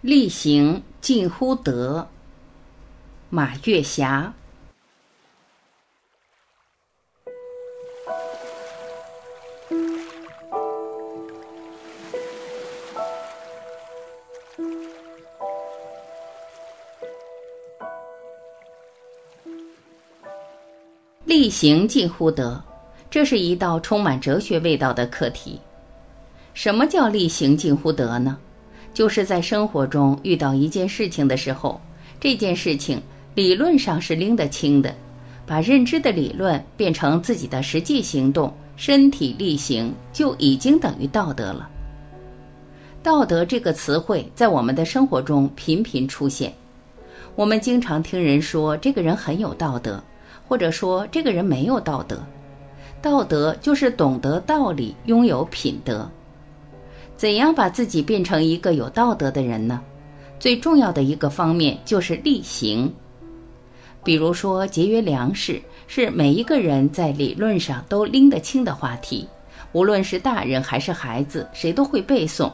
力行近乎德。马月霞。力行近乎德，这是一道充满哲学味道的课题。什么叫力行近乎德呢？就是在生活中遇到一件事情的时候，这件事情理论上是拎得清的，把认知的理论变成自己的实际行动，身体力行，就已经等于道德了。道德这个词汇在我们的生活中频频出现，我们经常听人说这个人很有道德，或者说这个人没有道德。道德就是懂得道理，拥有品德。怎样把自己变成一个有道德的人呢？最重要的一个方面就是力行。比如说，节约粮食是每一个人在理论上都拎得清的话题，无论是大人还是孩子，谁都会背诵。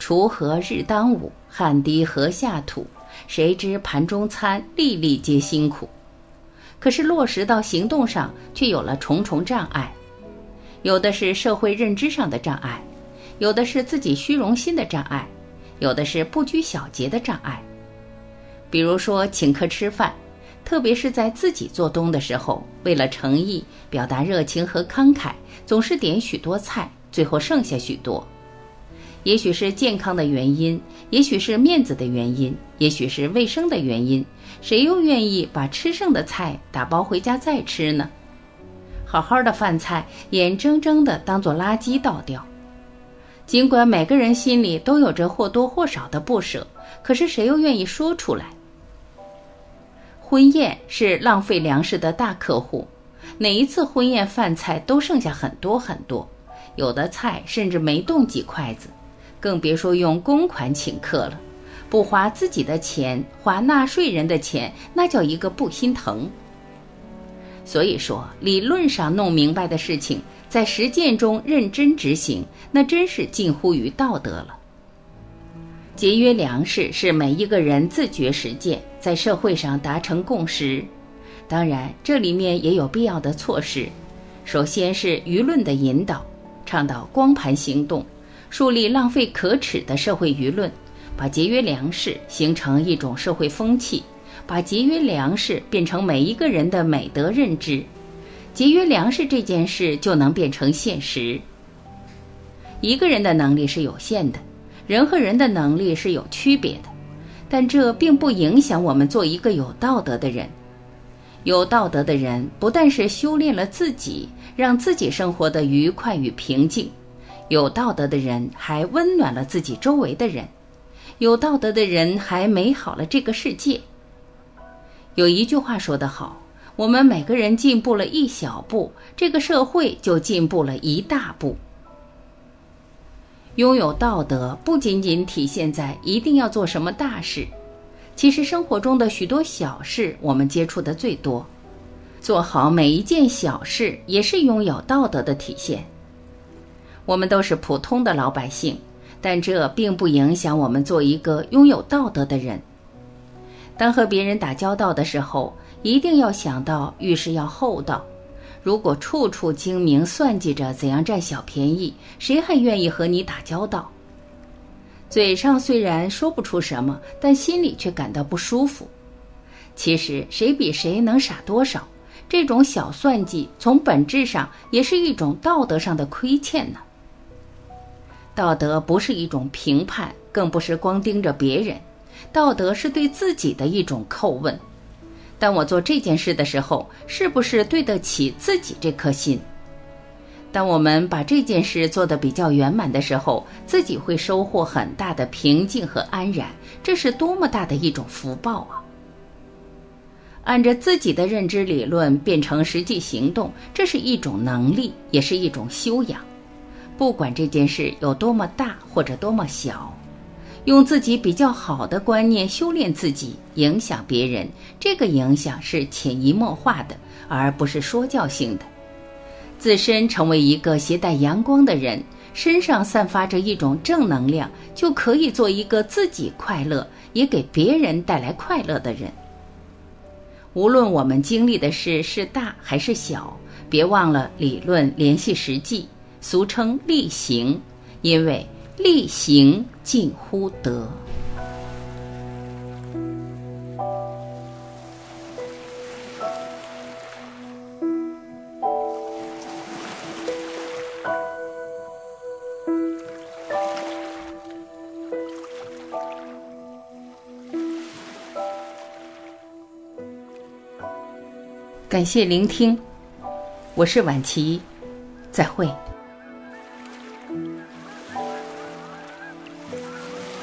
锄禾日当午，汗滴禾下土。谁知盘中餐，粒粒皆辛苦。可是落实到行动上，却有了重重障碍。有的是社会认知上的障碍。有的是自己虚荣心的障碍，有的是不拘小节的障碍。比如说请客吃饭，特别是在自己做东的时候，为了诚意、表达热情和慷慨，总是点许多菜，最后剩下许多。也许是健康的原因，也许是面子的原因，也许是卫生的原因，谁又愿意把吃剩的菜打包回家再吃呢？好好的饭菜，眼睁睁的当做垃圾倒掉。尽管每个人心里都有着或多或少的不舍，可是谁又愿意说出来？婚宴是浪费粮食的大客户，哪一次婚宴饭菜都剩下很多很多，有的菜甚至没动几筷子，更别说用公款请客了。不花自己的钱，花纳税人的钱，那叫一个不心疼。所以说，理论上弄明白的事情。在实践中认真执行，那真是近乎于道德了。节约粮食是每一个人自觉实践，在社会上达成共识。当然，这里面也有必要的措施。首先是舆论的引导，倡导光盘行动，树立浪费可耻的社会舆论，把节约粮食形成一种社会风气，把节约粮食变成每一个人的美德认知。节约粮食这件事就能变成现实。一个人的能力是有限的，人和人的能力是有区别的，但这并不影响我们做一个有道德的人。有道德的人不但是修炼了自己，让自己生活的愉快与平静；有道德的人还温暖了自己周围的人；有道德的人还美好了这个世界。有一句话说得好。我们每个人进步了一小步，这个社会就进步了一大步。拥有道德不仅仅体现在一定要做什么大事，其实生活中的许多小事我们接触的最多。做好每一件小事也是拥有道德的体现。我们都是普通的老百姓，但这并不影响我们做一个拥有道德的人。当和别人打交道的时候。一定要想到遇事要厚道。如果处处精明算计着怎样占小便宜，谁还愿意和你打交道？嘴上虽然说不出什么，但心里却感到不舒服。其实谁比谁能傻多少？这种小算计，从本质上也是一种道德上的亏欠呢。道德不是一种评判，更不是光盯着别人，道德是对自己的一种叩问。当我做这件事的时候，是不是对得起自己这颗心？当我们把这件事做得比较圆满的时候，自己会收获很大的平静和安然，这是多么大的一种福报啊！按着自己的认知理论变成实际行动，这是一种能力，也是一种修养。不管这件事有多么大或者多么小。用自己比较好的观念修炼自己，影响别人，这个影响是潜移默化的，而不是说教性的。自身成为一个携带阳光的人，身上散发着一种正能量，就可以做一个自己快乐，也给别人带来快乐的人。无论我们经历的事是大还是小，别忘了理论联系实际，俗称力行，因为力行近乎德。感谢聆听，我是晚琪，再会。